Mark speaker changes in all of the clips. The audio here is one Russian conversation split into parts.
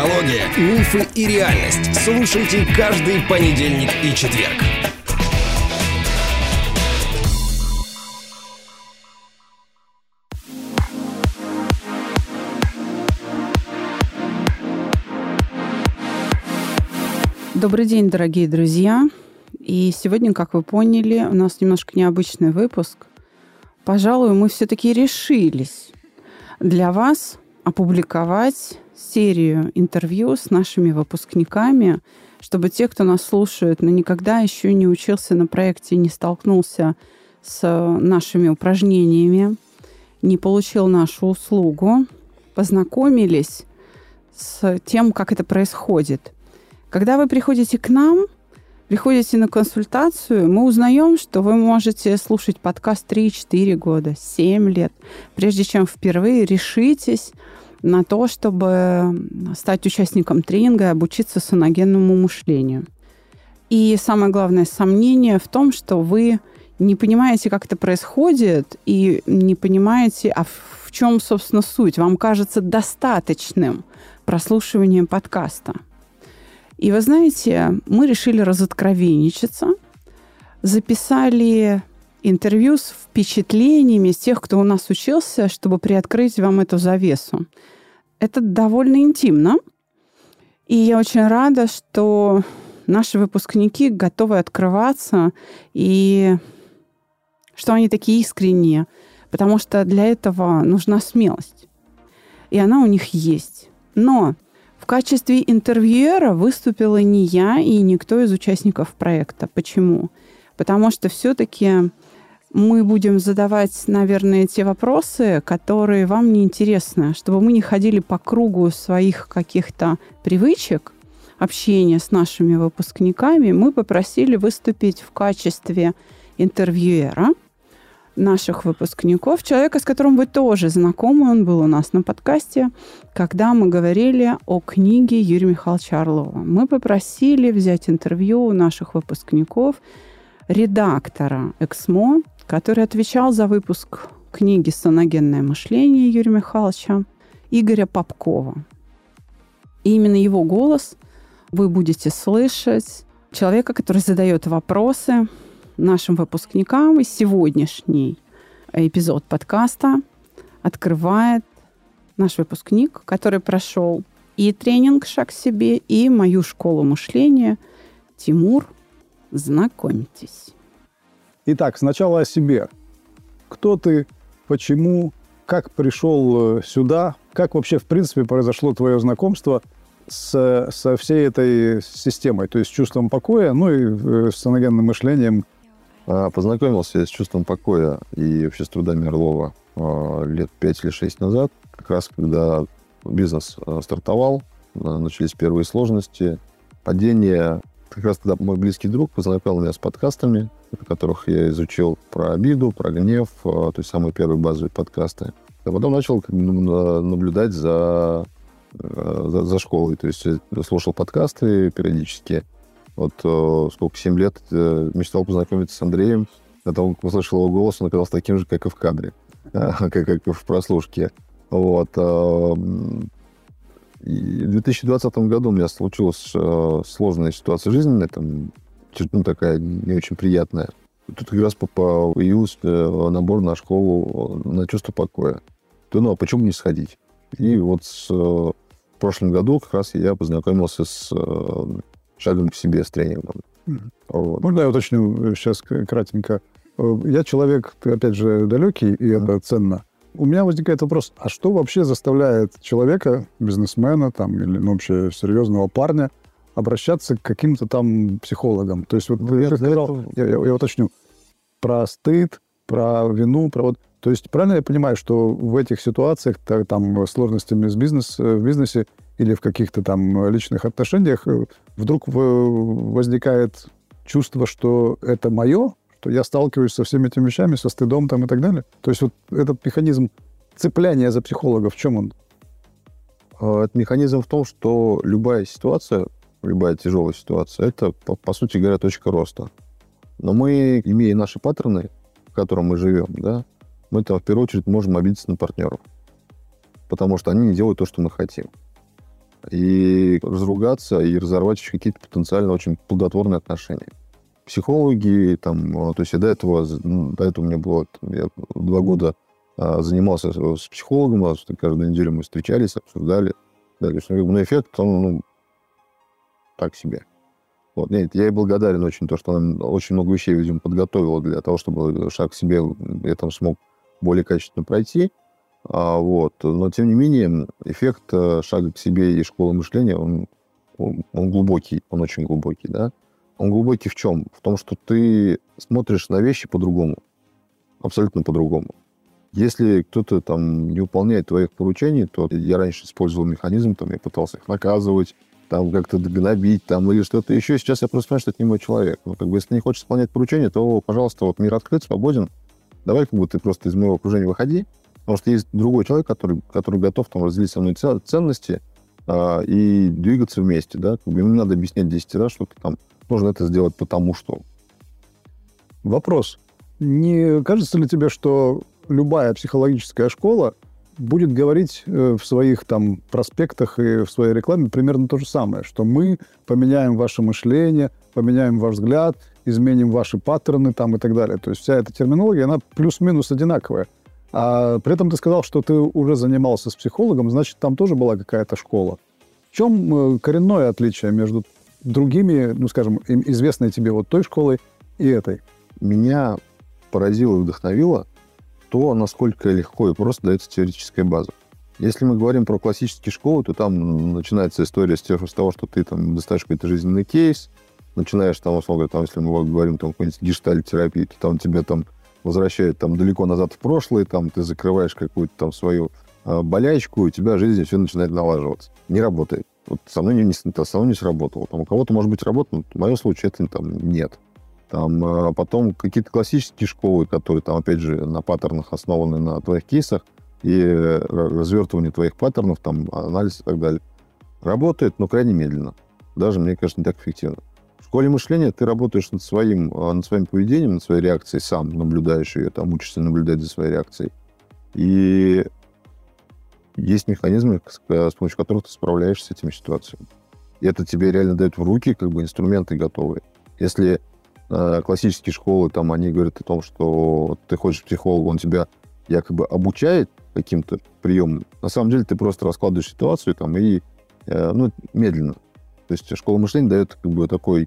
Speaker 1: Психология, мифы и реальность. Слушайте каждый понедельник и четверг.
Speaker 2: Добрый день, дорогие друзья. И сегодня, как вы поняли, у нас немножко необычный выпуск. Пожалуй, мы все-таки решились для вас опубликовать серию интервью с нашими выпускниками, чтобы те, кто нас слушает, но никогда еще не учился на проекте, не столкнулся с нашими упражнениями, не получил нашу услугу, познакомились с тем, как это происходит. Когда вы приходите к нам, приходите на консультацию, мы узнаем, что вы можете слушать подкаст 3-4 года, 7 лет, прежде чем впервые решитесь на то, чтобы стать участником тренинга и обучиться соногенному мышлению. И самое главное сомнение в том, что вы не понимаете, как это происходит, и не понимаете, а в чем, собственно, суть. Вам кажется достаточным прослушиванием подкаста. И вы знаете, мы решили разоткровенничаться, записали интервью с впечатлениями с тех, кто у нас учился, чтобы приоткрыть вам эту завесу. Это довольно интимно. И я очень рада, что наши выпускники готовы открываться и что они такие искренние, потому что для этого нужна смелость. И она у них есть. Но в качестве интервьюера выступила не я и никто из участников проекта. Почему? Потому что все-таки мы будем задавать, наверное, те вопросы, которые вам не интересны, чтобы мы не ходили по кругу своих каких-то привычек общения с нашими выпускниками. Мы попросили выступить в качестве интервьюера наших выпускников, человека, с которым вы тоже знакомы, он был у нас на подкасте, когда мы говорили о книге Юрия Михайловича Орлова. Мы попросили взять интервью у наших выпускников редактора «Эксмо», который отвечал за выпуск книги «Соногенное мышление» Юрия Михайловича, Игоря Попкова. И именно его голос вы будете слышать человека, который задает вопросы нашим выпускникам. И сегодняшний эпизод подкаста открывает наш выпускник, который прошел и тренинг «Шаг к себе», и мою школу мышления. Тимур, знакомьтесь.
Speaker 3: Итак, сначала о себе. Кто ты, почему, как пришел э, сюда, как вообще, в принципе, произошло твое знакомство с, со всей этой системой, то есть чувством покоя, ну и э, с саногенным мышлением.
Speaker 4: А, познакомился я с чувством покоя и с трудами Орлова а, лет 5 или 6 назад, как раз когда бизнес а, стартовал, начались первые сложности, падение. Как раз тогда мой близкий друг познакомил меня с подкастами, в которых я изучил про обиду, про гнев, а, то есть самые первые базовые подкасты. А потом начал наблюдать за, а, за, за школой. То есть слушал подкасты периодически. Вот а, сколько, 7 лет э, мечтал познакомиться с Андреем. Когда он услышал его голос, он оказался таким же, как и в кадре, как, как и в прослушке. Вот. И в 2020 году у меня случилась сложная ситуация жизненная, там ну, такая не очень приятная. Тут как раз появился э, набор на школу на чувство покоя. То, ну, а почему не сходить? И вот с, э, в прошлом году как раз я познакомился с э, шагом к себе, с тренингом.
Speaker 3: Mm-hmm. Вот. Можно я уточню сейчас кратенько? Я человек, опять же, далекий, и это ценно. У меня возникает вопрос, а что вообще заставляет человека, бизнесмена там, или ну, вообще серьезного парня, обращаться к каким-то там психологам. То есть вот ну, я, сказал, я, я, я уточню, про стыд, про вину, про вот... То есть правильно я понимаю, что в этих ситуациях, там, сложностями с бизнес, э, в бизнесе или в каких-то там личных отношениях э, вдруг возникает чувство, что это мое, что я сталкиваюсь со всеми этими вещами, со стыдом там и так далее. То есть вот этот механизм цепляния за психолога, в чем он?
Speaker 4: А, этот механизм в том, что любая ситуация, любая тяжелая ситуация, это, по, по сути говоря, точка роста. Но мы, имея наши паттерны, в котором мы живем, да, мы там в первую очередь можем обидеться на партнеров. Потому что они не делают то, что мы хотим. и разругаться, и разорвать какие-то потенциально очень плодотворные отношения. Психологи, там, а, то есть до этого, ну, до этого у меня было, я два года а, занимался с психологом, каждую неделю мы встречались, обсуждали. Да, то есть, ну, эффект, он, ну, так себе. Вот, нет, я ей благодарен очень, то, что она очень много вещей, видимо, подготовила для того, чтобы шаг к себе я там смог более качественно пройти. А, вот. Но, тем не менее, эффект э, шага к себе и школы мышления, он, он, он глубокий, он очень глубокий, да. Он глубокий в чем? В том, что ты смотришь на вещи по-другому. Абсолютно по-другому. Если кто-то там не выполняет твоих поручений, то я раньше использовал механизм, там я пытался их наказывать, там как-то гнобить, там или что-то еще. Сейчас я просто понимаю, что это не мой человек. Ну, как бы, если ты не хочешь исполнять поручение, то, пожалуйста, вот мир открыт, свободен. Давай как бы ты просто из моего окружения выходи, потому что есть другой человек, который, который готов там разделить со мной ценности а, и двигаться вместе, да. Как не надо объяснять 10 раз, что там нужно это сделать потому что.
Speaker 3: Вопрос. Не кажется ли тебе, что любая психологическая школа будет говорить э, в своих там проспектах и в своей рекламе примерно то же самое, что мы поменяем ваше мышление, поменяем ваш взгляд, изменим ваши паттерны там и так далее. То есть вся эта терминология, она плюс-минус одинаковая. А при этом ты сказал, что ты уже занимался с психологом, значит, там тоже была какая-то школа. В чем э, коренное отличие между другими, ну, скажем, известной тебе вот той школой и этой?
Speaker 4: Меня поразило и вдохновило то, насколько легко и просто дается теоретическая база. Если мы говорим про классические школы, то там начинается история с того, что ты там достаешь какой-то жизненный кейс, начинаешь там, условно там, если мы говорим там какой-нибудь гештальт-терапии, то там тебя там возвращает там далеко назад в прошлое, там ты закрываешь какую-то там свою э, болячку, и у тебя жизнь все начинает налаживаться. Не работает. Вот со мной не, не, со мной не сработало. Там у кого-то, может быть, работает, но в моем случае это там нет. Там, а потом какие-то классические школы, которые там, опять же, на паттернах основаны на твоих кейсах и развертывание твоих паттернов, там, анализ и так далее. Работает, но крайне медленно. Даже, мне кажется, не так эффективно. В школе мышления ты работаешь над своим, а, над своим поведением, над своей реакцией, сам наблюдаешь ее, там, учишься наблюдать за своей реакцией. И есть механизмы, с помощью которых ты справляешься с этими ситуациями. И это тебе реально дает в руки как бы инструменты готовые. Если Э, классические школы, там, они говорят о том, что ты ходишь к психологу, он тебя якобы обучает каким-то приемам. На самом деле ты просто раскладываешь ситуацию там и, э, ну, медленно. То есть школа мышления дает как бы такой, э,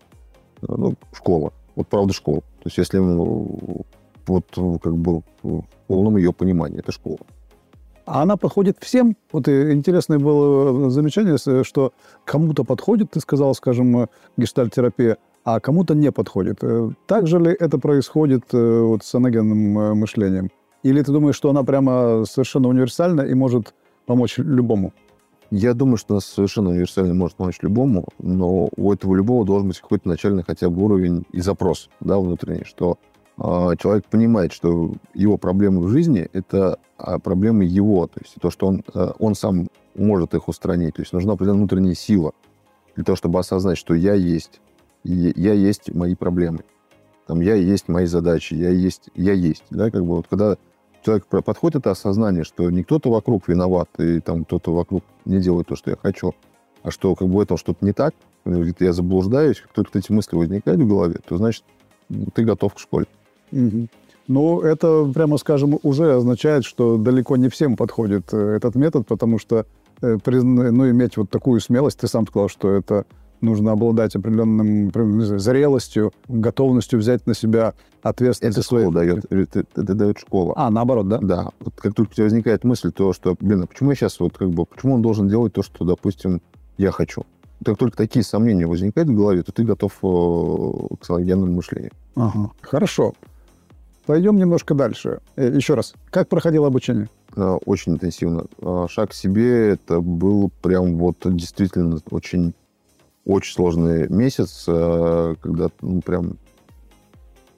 Speaker 4: ну, школа. Вот правда школа. То есть если вот как бы в полном ее понимании, это школа.
Speaker 3: А она подходит всем. Вот интересное было замечание, что кому-то подходит, ты сказал, скажем, гештальтерапия, а кому-то не подходит. Э, так же ли это происходит э, вот с аногенным э, мышлением? Или ты думаешь, что она прямо совершенно универсальна и может помочь любому?
Speaker 4: Я думаю, что она совершенно универсально может помочь любому, но у этого любого должен быть какой-то начальный хотя бы уровень и запрос да, внутренний, что э, человек понимает, что его проблемы в жизни – это а, проблемы его, то есть то, что он, э, он сам может их устранить. То есть нужна определенная внутренняя сила для того, чтобы осознать, что я есть, и я есть мои проблемы. Там я есть мои задачи, я есть, я есть. Да, как бы вот когда человек подходит это осознание, что не кто-то вокруг виноват, и там кто-то вокруг не делает то, что я хочу, а что как бы в этом что-то не так, я заблуждаюсь, как только эти мысли возникают в голове, то значит ты готов к школе.
Speaker 3: Угу. Ну, это, прямо скажем, уже означает, что далеко не всем подходит э, этот метод, потому что э, ну, иметь вот такую смелость, ты сам сказал, что это нужно обладать определенным знаю, зрелостью, готовностью взять на себя ответственность.
Speaker 4: Это школа дает, это, это дает школа.
Speaker 3: А, наоборот, да?
Speaker 4: Да. Вот как только у тебя возникает мысль, то, что, блин, а почему я сейчас вот как бы, почему он должен делать то, что, допустим, я хочу? Как только такие сомнения возникают в голове, то ты готов э, к салогенному мышлению.
Speaker 3: Ага. Хорошо. Пойдем немножко дальше. Э, еще раз, как проходило обучение?
Speaker 4: Очень интенсивно. Шаг к себе, это был прям вот действительно очень очень сложный месяц, э, когда ну, прям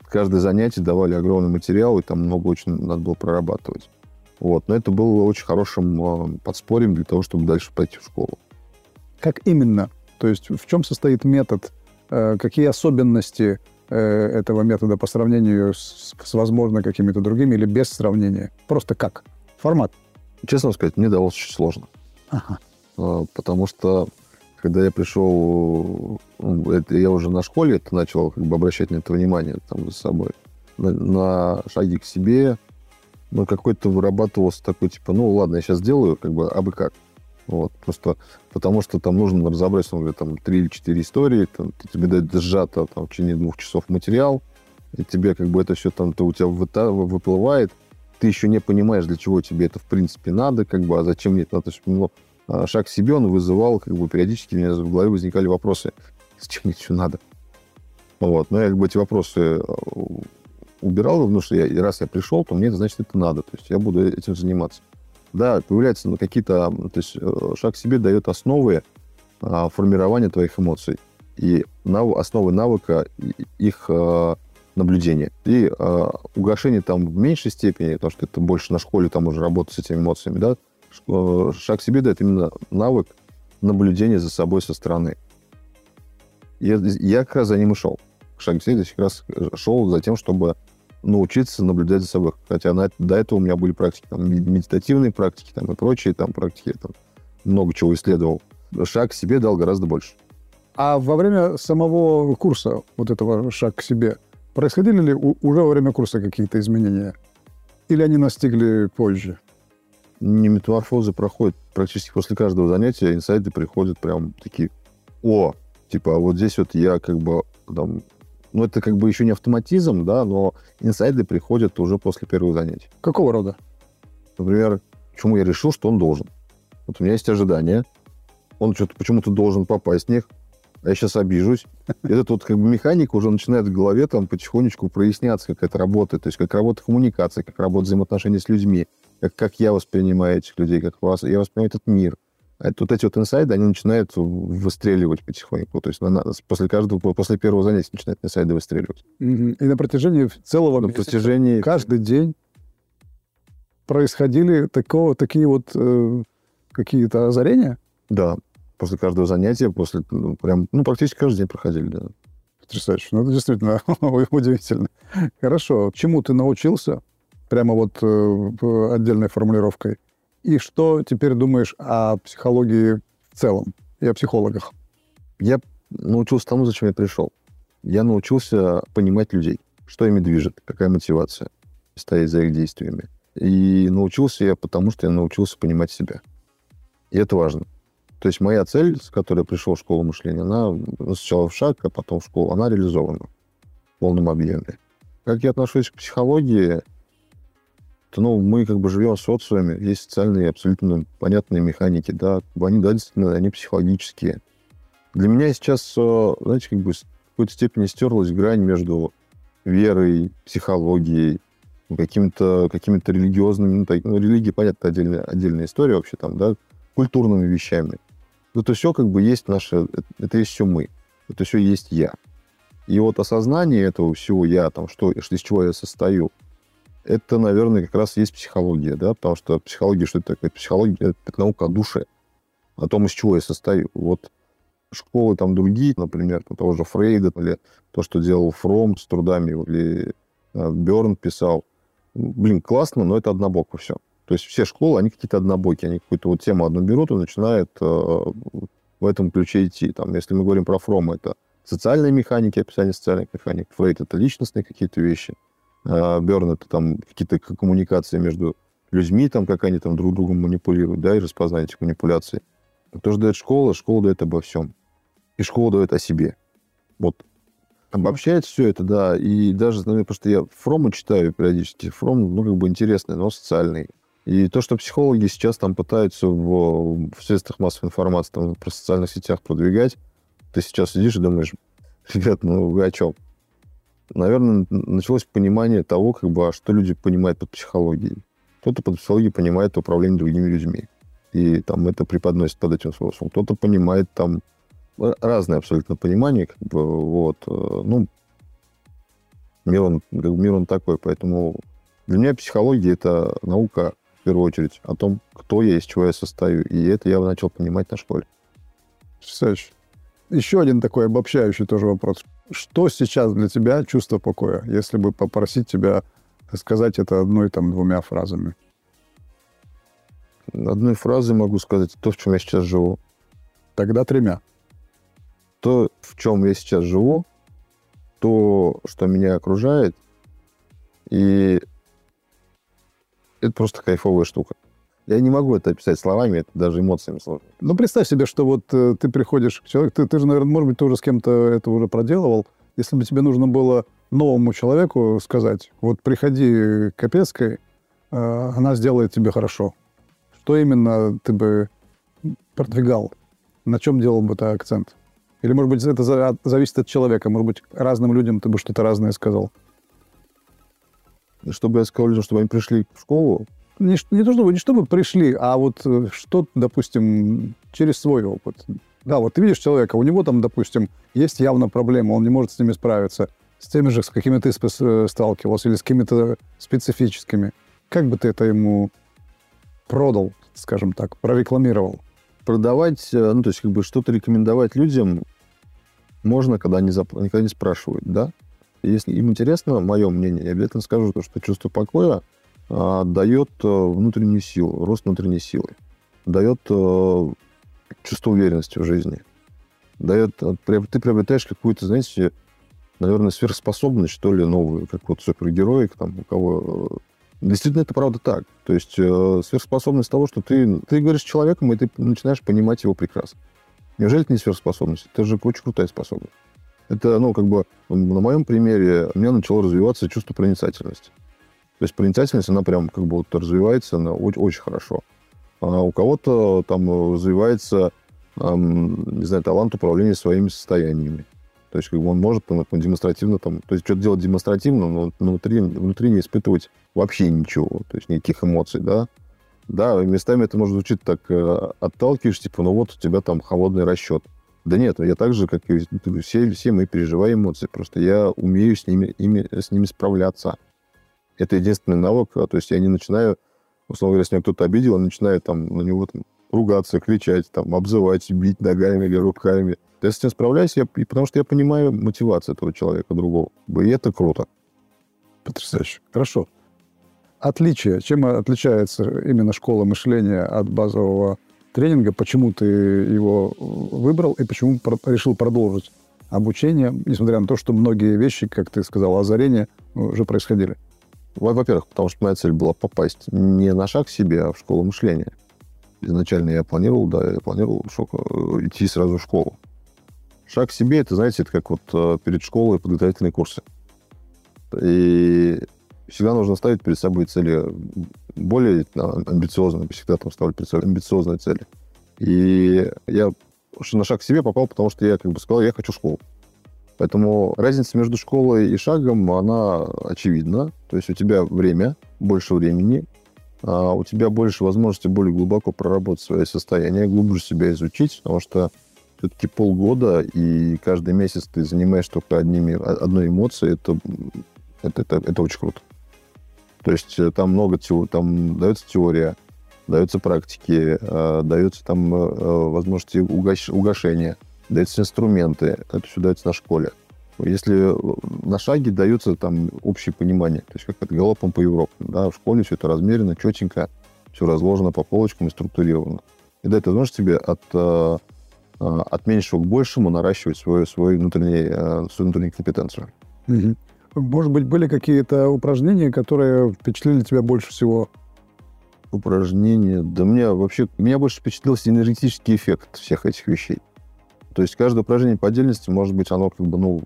Speaker 4: каждое занятие давали огромный материал, и там много очень надо было прорабатывать. Вот. Но это было очень хорошим э, подспорьем для того, чтобы дальше пойти в школу.
Speaker 3: Как именно? То есть в чем состоит метод? Э, какие особенности этого метода по сравнению с, с возможно, какими-то другими или без сравнения? Просто как? Формат?
Speaker 4: Честно сказать, мне далось очень сложно.
Speaker 3: Ага.
Speaker 4: А, потому что когда я пришел, ну, это я уже на школе это начал как бы обращать на это внимание там за собой. На, на шаге к себе, ну, какой-то вырабатывался такой, типа, ну, ладно, я сейчас сделаю, как бы, а бы как. Вот, просто потому что там нужно разобрать, например, там, три или четыре истории, там, тебе дают сжато там, в течение двух часов материал, и тебе как бы это все там то у тебя выплывает, ты еще не понимаешь, для чего тебе это в принципе надо, как бы, а зачем мне это надо. Ну, а шаг себе он вызывал, как бы периодически у меня в голове возникали вопросы, зачем мне это все надо? Вот, но я как бы эти вопросы э, убирал, потому что я, раз я пришел, то мне это значит это надо, то есть я буду этим заниматься. Да, появляются ну, какие-то, то есть э, шаг к себе дает основы а, формирования твоих эмоций и нав, основы навыка их а, наблюдения. И а, угошение там в меньшей степени, потому что это больше на школе там уже работать с этими эмоциями, да, шаг к себе дает именно навык наблюдения за собой со стороны. Я, я как раз за ним и шел. Шаг к себе как раз шел за тем, чтобы научиться наблюдать за собой. Хотя на, до этого у меня были практики, там, медитативные практики там, и прочие там, практики. Я там много чего исследовал. Шаг к себе дал гораздо больше.
Speaker 3: А во время самого курса, вот этого шаг к себе, происходили ли уже во время курса какие-то изменения? Или они настигли позже?
Speaker 4: Не метаморфозы проходят практически после каждого занятия, инсайды приходят прям такие, о, типа, а вот здесь вот я как бы там, ну, это как бы еще не автоматизм, да, но инсайды приходят уже после первого занятия.
Speaker 3: Какого рода?
Speaker 4: Например, почему я решил, что он должен. Вот у меня есть ожидания, он что-то почему-то должен попасть в них, а я сейчас обижусь. Этот вот как бы механика уже начинает в голове там потихонечку проясняться, как это работает, то есть как работает коммуникация, как работают взаимоотношения с людьми, как, как я воспринимаю этих людей, как вас, я воспринимаю этот мир. А это, вот эти вот инсайды, они начинают выстреливать потихоньку. То есть на, после каждого, после первого занятия начинают инсайды выстреливать.
Speaker 3: И на протяжении целого
Speaker 4: на месяца, протяжении...
Speaker 3: каждый день происходили такого, такие вот э, какие-то озарения?
Speaker 4: Да, после каждого занятия, после, ну, прям, ну, практически каждый день проходили, да.
Speaker 3: Потрясающе. Ну, это действительно удивительно. Хорошо. Чему ты научился? Прямо вот э, отдельной формулировкой. И что теперь думаешь о психологии в целом и о психологах?
Speaker 4: Я научился тому, зачем я пришел. Я научился понимать людей, что ими движет, какая мотивация стоит за их действиями. И научился я потому, что я научился понимать себя. И это важно. То есть моя цель, с которой я пришел в школу мышления, она сначала в шаг, а потом в школу, она реализована в полном объеме. Как я отношусь к психологии, то, ну, мы как бы живем в социуме, есть социальные абсолютно понятные механики, да, они, да, действительно, они психологические. Для меня сейчас, э, знаете, как бы в какой-то степени стерлась грань между верой, психологией, какими-то какими религиозными, ну, так, ну, религия, понятно, отдельная, отдельная история вообще там, да, культурными вещами. Это все как бы есть наше, это есть все мы, это все есть я. И вот осознание этого всего я, там, что, из чего я состою, это, наверное, как раз есть психология, да, потому что психология, что это такое? Психология — это наука о душе, о том, из чего я состою. Вот школы там другие, например, того же Фрейда, или то, что делал Фром с трудами, или э, Берн писал. Блин, классно, но это однобоко все. То есть все школы, они какие-то однобокие, они какую-то вот тему одну берут и начинают э, в этом ключе идти. Там, если мы говорим про Фрома, это социальные механики, описание социальных механик. Фрейд — это личностные какие-то вещи. А, Берн это там какие-то коммуникации между людьми, там, как они там друг другом манипулируют, да, и распознать этих манипуляций. То, что дает школа, школа дает обо всем. И школа дает о себе. Вот. Обобщает все это, да. И даже, ну, потому что я Фрома читаю периодически. Фром, ну, как бы интересный, но социальный. И то, что психологи сейчас там пытаются в, в средствах массовой информации, там, про социальных сетях продвигать, ты сейчас сидишь и думаешь, ребят, ну вы о чем? Наверное, началось понимание того, как бы, а что люди понимают под психологией. Кто-то под психологией понимает управление другими людьми. И там это преподносит под этим смыслом. Кто-то понимает там разное абсолютно понимание, как бы, вот, э, ну, мир он, мир он такой, поэтому для меня психология — это наука, в первую очередь, о том, кто я, из чего я состою, и это я начал понимать на школе.
Speaker 3: Потрясающе. Еще один такой обобщающий тоже вопрос. Что сейчас для тебя чувство покоя, если бы попросить тебя сказать это одной там двумя фразами?
Speaker 4: Одной фразой могу сказать то, в чем я сейчас живу.
Speaker 3: Тогда тремя.
Speaker 4: То, в чем я сейчас живу, то, что меня окружает, и это просто кайфовая штука. Я не могу это описать словами, это даже эмоциями сложно.
Speaker 3: Ну, представь себе, что вот э, ты приходишь к человеку, ты, ты же, наверное, может быть, ты уже с кем-то это уже проделывал. Если бы тебе нужно было новому человеку сказать, вот приходи к Капецкой, э, она сделает тебе хорошо. Что именно ты бы продвигал? На чем делал бы ты акцент? Или, может быть, это зависит от человека? Может быть, разным людям ты бы что-то разное сказал?
Speaker 4: Чтобы я сказал людям, чтобы они пришли в школу,
Speaker 3: Не, не то чтобы, не чтобы пришли, а вот э, что, допустим, через свой опыт. Да, вот ты видишь человека, у него там, допустим, есть явно проблема, он не может с ними справиться. С теми же, с какими ты э, сталкивался, или с какими-то специфическими. Как бы ты это ему продал, скажем так, прорекламировал?
Speaker 4: продавать, э, ну, то есть как бы что-то рекомендовать людям можно, когда они, зап- никогда не спрашивают, да? Если им интересно мое мнение, я обязательно скажу, то, что чувство покоя дает э, внутреннюю силу, рост внутренней силы, дает э, чувство уверенности в жизни, дает, э, ты приобретаешь какую-то, знаете, наверное, сверхспособность, что ли, новую, как вот супергероик, там, у кого... Действительно, это правда так. То есть э, сверхспособность того, что ты, ты говоришь с человеком, и ты начинаешь понимать его прекрасно. Неужели это не сверхспособность? Это же очень крутая способность. Это, ну, как бы, на моем примере у меня начало развиваться чувство проницательности. То есть проницательность, она прям как бы вот развивается, она очень, очень хорошо. А у кого-то там э, развивается, ам, не знаю, талант управления своими состояниями. То есть как бы он может там, демонстративно там, то есть что-то делать демонстративно, но внутри, внутри не испытывать вообще ничего, то есть никаких эмоций, да. Да, местами это может звучить так э, отталкиваешь, типа, ну вот у тебя там холодный расчет. Да нет, я так же, как и все, все мы переживаем эмоции, просто я умею с ними, ими, с ними справляться. Это единственный навык, то есть я не начинаю, условно говоря, если меня кто-то обидел, я начинаю там на него там, ругаться, кричать, там, обзывать, бить ногами или руками. Я с этим справляюсь, я, потому что я понимаю мотивацию этого человека другого. И это круто.
Speaker 3: Потрясающе. Хорошо. Отличие. Чем отличается именно школа мышления от базового тренинга? Почему ты его выбрал и почему решил продолжить обучение, несмотря на то, что многие вещи, как ты сказал, озарения уже происходили?
Speaker 4: Во- Во-первых, потому что моя цель была попасть не на шаг к себе, а в школу мышления. Изначально я планировал, да, я планировал шок- э, идти сразу в школу. Шаг к себе, это, знаете, это как вот э, перед школой подготовительные курсы. И всегда нужно ставить перед собой цели более а, амбициозные. Всегда там ставлю перед собой амбициозные цели. И я на шаг к себе попал, потому что я как бы сказал, я хочу школу. Поэтому разница между школой и шагом, она очевидна. То есть у тебя время, больше времени, а у тебя больше возможности более глубоко проработать свое состояние, глубже себя изучить, потому что все-таки полгода, и каждый месяц ты занимаешь только одними, одной эмоцией, это, это, это, это очень круто. То есть э, там много теорий, там дается теория, даются практики, э, даются там э, возможности угаш- угошения, даются инструменты. Это все дается на школе. Если на шаге дается там общее понимание, то есть как это галопом по Европе. Да, в школе все это размерено, четенько, все разложено по полочкам и структурировано. И дает возможность тебе от, э, э, от меньшего к большему наращивать свою, свою, внутренний, э, свою внутреннюю компетенцию.
Speaker 3: Может быть, были какие-то упражнения, которые впечатлили тебя больше всего?
Speaker 4: упражнения. Да меня вообще... Меня больше впечатлил синергетический эффект всех этих вещей. То есть каждое упражнение по отдельности, может быть, оно как бы, ну,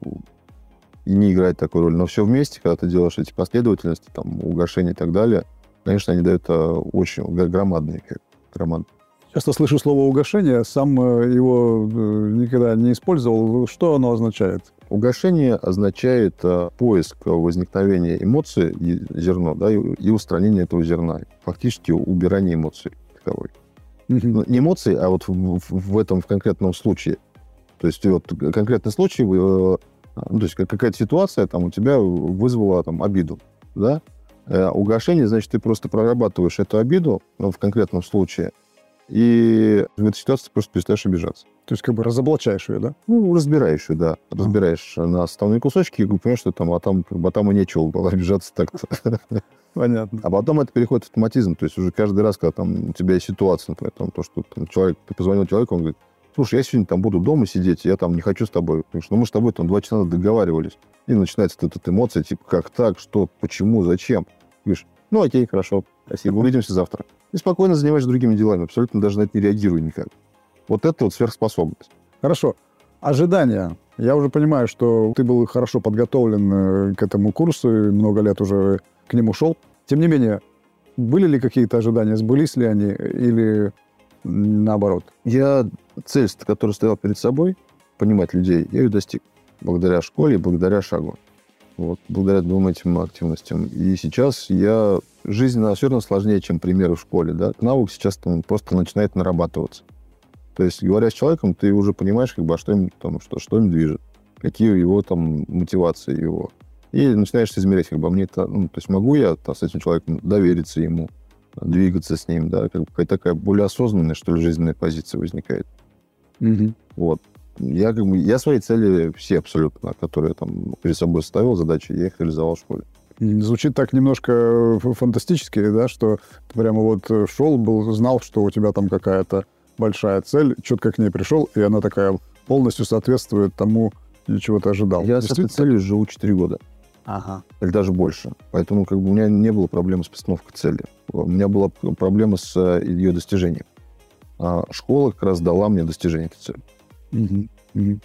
Speaker 4: и не играет такой роли. Но все вместе, когда ты делаешь эти последовательности, там, угошения и так далее, конечно, они дают э, очень громадный эффект. Громадный.
Speaker 3: Часто слышу слово «угошение», сам э, его э, никогда не использовал. Что оно означает?
Speaker 4: Угошение означает поиск возникновения эмоций, зерно, да, и, устранение этого зерна. Фактически убирание эмоций таковой. Ну, не эмоций, а вот в- в этом в конкретном случае. То есть вот конкретный случай, э, ну, то есть как- какая-то ситуация там у тебя вызвала там обиду, да? Э, угошение, значит, ты просто прорабатываешь эту обиду ну, в конкретном случае И в этой ситуации ты просто перестаешь обижаться.
Speaker 3: То есть как бы разоблачаешь ее, да?
Speaker 4: Ну, разбираешь ее, да. Разбираешь на основные кусочки и понимаешь, что там, а там, как бы, а там и нечего было обижаться так-то.
Speaker 3: Понятно.
Speaker 4: А потом это переходит в автоматизм. То есть уже каждый раз, когда там у тебя есть ситуация, например, там, то, что там, человек, ты позвонил человеку, он говорит, слушай, я сегодня там буду дома сидеть, я там не хочу с тобой. Потому что ну, мы с тобой там два часа договаривались. И начинается эта, эта эмоция, типа, как так, что, почему, зачем. Говоришь, ну окей, хорошо, спасибо, увидимся завтра. И спокойно занимаешься другими делами, абсолютно даже на это не реагируя никак. Вот это вот сверхспособность.
Speaker 3: Хорошо. Ожидания. Я уже понимаю, что ты был хорошо подготовлен э, к этому курсу и много лет уже к нему шел. Тем не менее, были ли какие-то ожидания, сбылись ли они или наоборот?
Speaker 4: Я цель, которую стоял перед собой, понимать людей, я ее достиг. Благодаря школе, благодаря шагу. Вот, благодаря двум этим активностям. И сейчас я... Жизнь все равно сложнее, чем примеры в школе. Да? Навык сейчас там просто начинает нарабатываться. То есть, говоря с человеком, ты уже понимаешь, как бы, а что им, там, что, что им движет, какие его там мотивации его. И начинаешь измерять, как бы, а мне это, ну, то есть могу я там, с этим человеком довериться ему, двигаться с ним, да, как бы такая более осознанная, что ли, жизненная позиция возникает.
Speaker 3: Угу.
Speaker 4: Вот. Я, как бы, я свои цели все абсолютно, которые там перед собой ставил, задачи, я их реализовал в школе.
Speaker 3: Звучит так немножко фантастически, да, что ты прямо вот шел, был, знал, что у тебя там какая-то большая цель, четко к ней пришел, и она такая полностью соответствует тому, чего ты ожидал.
Speaker 4: Я с этой целью живу 4 года.
Speaker 3: Ага.
Speaker 4: Или даже больше. Поэтому как бы у меня не было проблем с постановкой цели. У меня была проблема с э, ее достижением. А школа как раз дала мне достижение этой цели.
Speaker 3: Угу. Угу.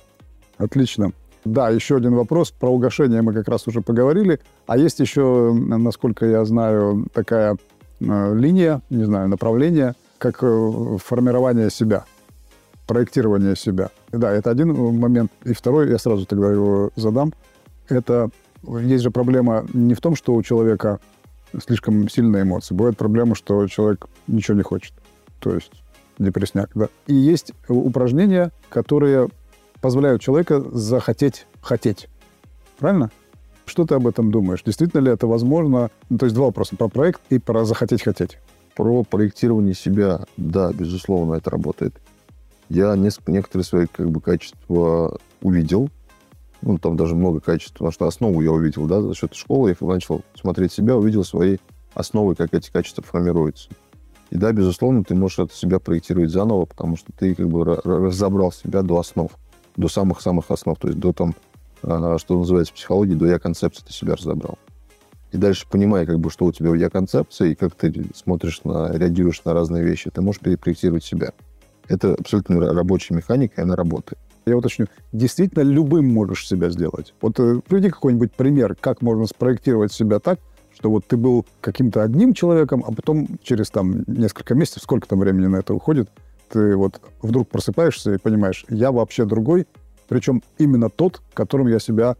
Speaker 3: Отлично. Да, еще один вопрос. Про угошение мы как раз уже поговорили. А есть еще, насколько я знаю, такая э, линия, не знаю, направление, как э, формирование себя, проектирование себя. Да, это один момент. И второй, я сразу тогда его задам, это есть же проблема не в том, что у человека слишком сильные эмоции. Бывает проблема, что человек ничего не хочет. То есть депресняк, да. И есть упражнения, которые позволяют человека захотеть хотеть. Правильно? Что ты об этом думаешь? Действительно ли это возможно? Ну, то есть два вопроса. Про проект и про захотеть хотеть.
Speaker 4: Про проектирование себя, да, безусловно, это работает. Я несколько, некоторые свои как бы, качества увидел. Ну, там даже много качеств, потому что основу я увидел, да, за счет школы. Я начал смотреть себя, увидел свои основы, как эти качества формируются. И да, безусловно, ты можешь это себя проектировать заново, потому что ты как бы разобрал себя до основ, до самых-самых основ, то есть до там, а, что называется психологией, до я-концепции ты себя разобрал. И дальше, понимая, как бы, что у тебя я-концепция, и как ты смотришь на, реагируешь на разные вещи, ты можешь перепроектировать себя. Это абсолютно рабочая механика, и она работает.
Speaker 3: Я уточню, действительно любым можешь себя сделать? Вот э, приведи какой-нибудь пример, как можно спроектировать себя так, что вот ты был каким-то одним человеком, а потом через там несколько месяцев, сколько там времени на это уходит, ты вот вдруг просыпаешься и понимаешь, я вообще другой, причем именно тот, которым я себя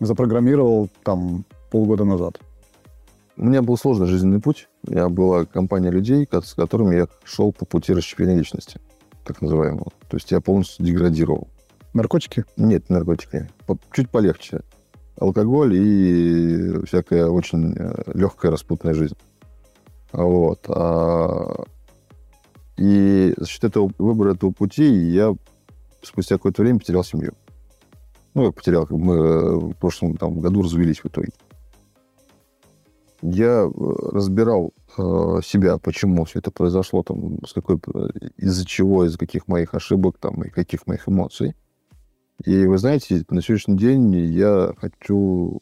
Speaker 3: запрограммировал там полгода назад.
Speaker 4: У меня был сложный жизненный путь. Меня была компания людей, с которыми я шел по пути расщепления личности, так называемого. То есть я полностью деградировал.
Speaker 3: Наркотики?
Speaker 4: Нет, наркотики. Чуть полегче. Алкоголь и всякая очень э, легкая распутная жизнь. Вот. А, и за счет этого выбора этого пути я спустя какое-то время потерял семью. Ну, я потерял, мы э, в прошлом там, году развелись в итоге я э, разбирал э, себя, почему все это произошло, там, с какой, из-за чего, из-за каких моих ошибок там, и каких моих эмоций. И вы знаете, на сегодняшний день я хочу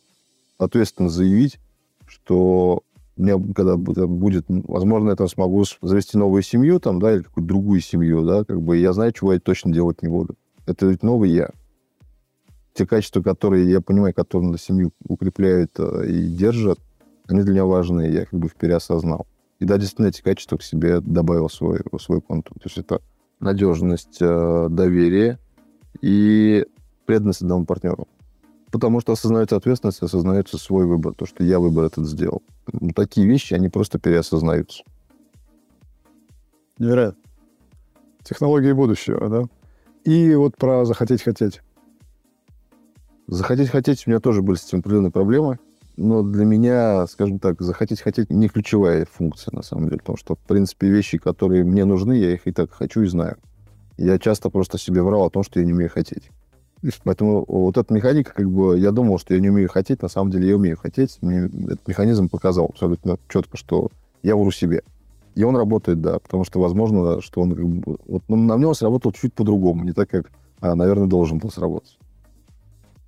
Speaker 4: ответственно заявить, что меня, когда будет, возможно, я смогу завести новую семью, там, да, или какую-то другую семью, да, как бы я знаю, чего я точно делать не буду. Это ведь новый я. Те качества, которые я понимаю, которые на семью укрепляют э, и держат, они для меня важны, я как бы их переосознал. И да, действительно, эти качества к себе добавил свой, свой контур. То есть это надежность, э, доверие и преданность одному партнеру. Потому что осознается ответственность, осознается свой выбор, то, что я выбор этот сделал. Такие вещи, они просто переосознаются.
Speaker 3: Невероятно. Технологии будущего, да? И вот про захотеть хотеть.
Speaker 4: Захотеть хотеть у меня тоже были с этим определенные проблемы. Но для меня, скажем так, захотеть хотеть не ключевая функция, на самом деле. Потому что, в принципе, вещи, которые мне нужны, я их и так хочу и знаю. Я часто просто себе врал о том, что я не умею хотеть. Поэтому вот эта механика, как бы, я думал, что я не умею хотеть, на самом деле я умею хотеть. Мне этот механизм показал абсолютно четко, что я вру себе. И он работает, да, потому что, возможно, что он как бы, вот, ну, на нем сработал чуть по-другому, не так, как, а, наверное, должен был сработать.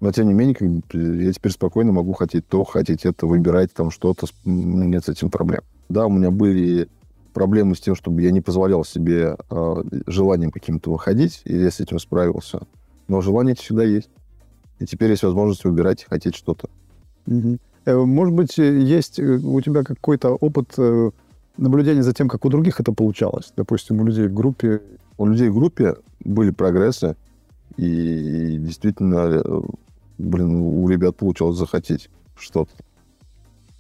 Speaker 4: Но, тем не менее, как я теперь спокойно могу хотеть то, хотеть это, выбирать там что-то, нет с этим проблем. Да, у меня были проблемы с тем, чтобы я не позволял себе э, желанием каким-то выходить, и я с этим справился. Но желание всегда есть. И теперь есть возможность выбирать и хотеть что-то.
Speaker 3: Угу. Может быть, есть э, у тебя какой-то опыт э, наблюдения за тем, как у других это получалось? Допустим, у людей в группе.
Speaker 4: У людей в группе были прогрессы, и действительно, блин, у ребят получалось захотеть что-то.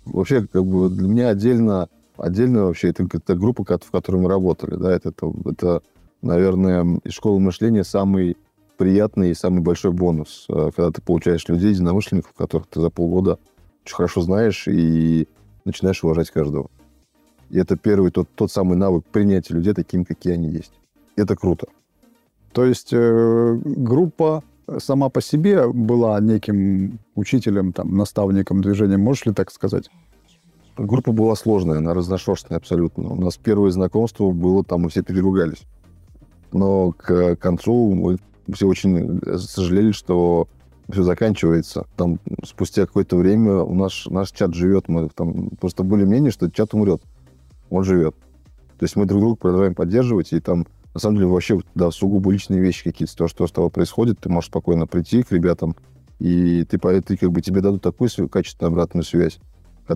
Speaker 4: Вообще, как бы для меня отдельно, отдельно вообще это, это группа, в которой мы работали, да, это, это, это, наверное, из школы мышления самый приятный и самый большой бонус, э, когда ты получаешь людей, единомышленников, которых ты за полгода очень хорошо знаешь и начинаешь уважать каждого. И это первый тот, тот самый навык принятия людей такими, какие они есть. Это круто.
Speaker 3: То есть э, группа сама по себе была неким учителем, там, наставником движения, можешь ли так сказать?
Speaker 4: Группа была сложная, она разношерстная абсолютно. У нас первое знакомство было, там мы все переругались. Но к концу мы все очень сожалели, что все заканчивается. Там спустя какое-то время у нас наш чат живет. Мы там просто были мнения, что чат умрет. Он живет. То есть мы друг друга продолжаем поддерживать, и там на самом деле вообще да, сугубо личные вещи какие-то, то, что с тобой происходит, ты можешь спокойно прийти к ребятам, и ты, ты как бы тебе дадут такую качественную обратную связь,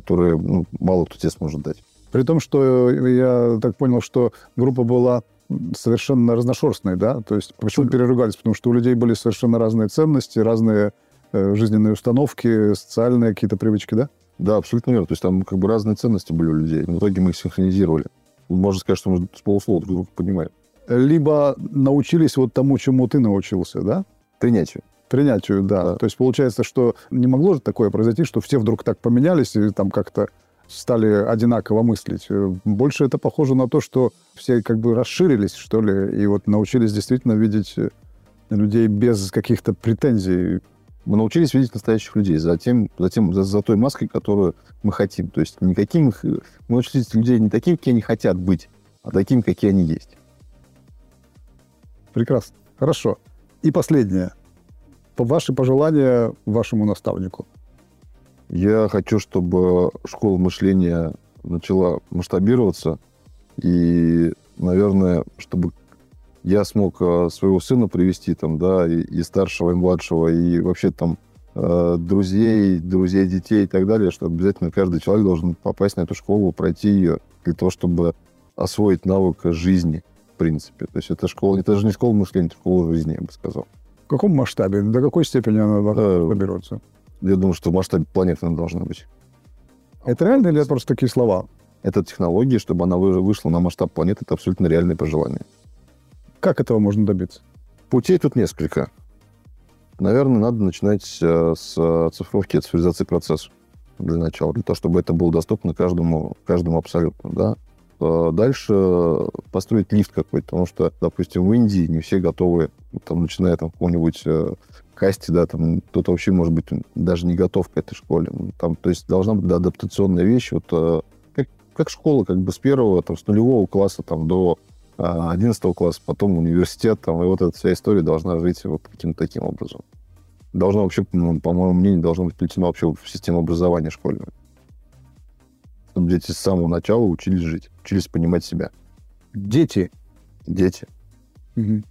Speaker 4: которую ну, мало кто тебе сможет дать.
Speaker 3: При том, что я так понял, что группа была совершенно разношерстной, да? То есть почему переругались? Потому что у людей были совершенно разные ценности, разные э, жизненные установки, социальные какие-то привычки, да?
Speaker 4: Да, абсолютно верно. То есть там как бы разные ценности были у людей. В итоге мы их синхронизировали. Можно сказать, что мы с полуслова друг друга понимаем.
Speaker 3: Либо научились вот тому, чему ты научился, да?
Speaker 4: Принятию.
Speaker 3: Принятию, да. да. То есть получается, что не могло же такое произойти, что все вдруг так поменялись и там как-то стали одинаково мыслить. Больше это похоже на то, что все как бы расширились, что ли, и вот научились действительно видеть э, людей без каких-то претензий.
Speaker 4: Мы научились видеть настоящих людей, затем, затем за, за той маской, которую мы хотим. То есть никаким их... Мы научились людей не такими, какие они хотят быть, а такими, какие они есть.
Speaker 3: Прекрасно. Хорошо. И последнее. Ваши пожелания вашему наставнику.
Speaker 4: Я хочу, чтобы школа мышления начала масштабироваться. И, наверное, чтобы я смог э, своего сына привести там, да, и, и старшего, и младшего, и вообще там э, друзей, друзей детей и так далее, что обязательно каждый человек должен попасть на эту школу, пройти ее для того, чтобы освоить навык жизни, в принципе. То есть это школа, это же не школа мышления, это школа жизни, я бы сказал.
Speaker 3: В каком масштабе? До какой степени она масштабируется?
Speaker 4: Я думаю, что в масштабе планеты она должна быть.
Speaker 3: Это реально или это просто такие слова?
Speaker 4: Это технология, чтобы она вышла на масштаб планеты, это абсолютно реальное пожелание.
Speaker 3: Как этого можно добиться?
Speaker 4: Путей тут несколько. Наверное, надо начинать э, с цифровки, цифровизации процесса для начала, для того, чтобы это было доступно каждому, каждому абсолютно, да. Э, дальше построить лифт какой-то, потому что, допустим, в Индии не все готовы, там, начиная там какого-нибудь э, касте, да, там кто-то вообще, может быть, даже не готов к этой школе. Там, то есть должна быть да, адаптационная вещь, вот э, как, как школа, как бы с первого, там, с нулевого класса там, до одиннадцатого класса, потом университет, там, и вот эта вся история должна жить вот каким-то таким образом. Должна вообще, ну, по моему мнению, должно быть плетено вообще в систему образования школьного чтобы дети с самого начала учились жить, учились понимать себя.
Speaker 3: Дети?
Speaker 4: Дети. Угу.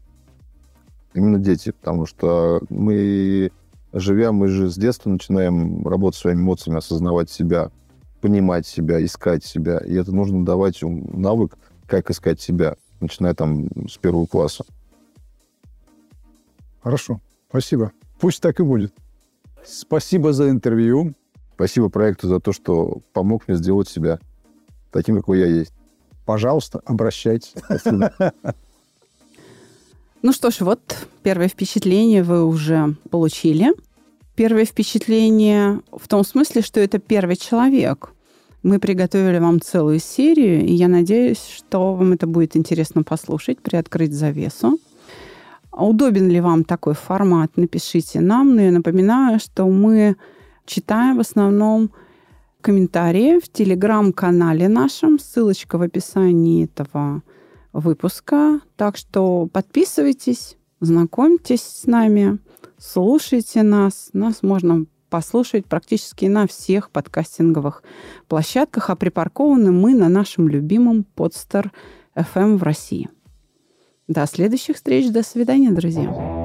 Speaker 4: Именно дети, потому что мы, живя, мы же с детства начинаем работать своими эмоциями, осознавать себя, понимать себя, искать себя. И это нужно давать навык, как искать себя, начиная там с первого класса.
Speaker 3: Хорошо, спасибо. Пусть так и будет. Спасибо за интервью.
Speaker 4: Спасибо проекту за то, что помог мне сделать себя таким, какой я есть.
Speaker 3: Пожалуйста, обращайтесь.
Speaker 2: Ну что ж, вот первое впечатление вы уже получили. Первое впечатление в том смысле, что это первый человек. Мы приготовили вам целую серию, и я надеюсь, что вам это будет интересно послушать, приоткрыть завесу. Удобен ли вам такой формат? Напишите нам. Но я напоминаю, что мы читаем в основном комментарии в телеграм-канале нашем. Ссылочка в описании этого выпуска. Так что подписывайтесь, знакомьтесь с нами, слушайте нас. Нас можно послушать практически на всех подкастинговых площадках, а припаркованы мы на нашем любимом подстер FM в России. До следующих встреч, до свидания, друзья.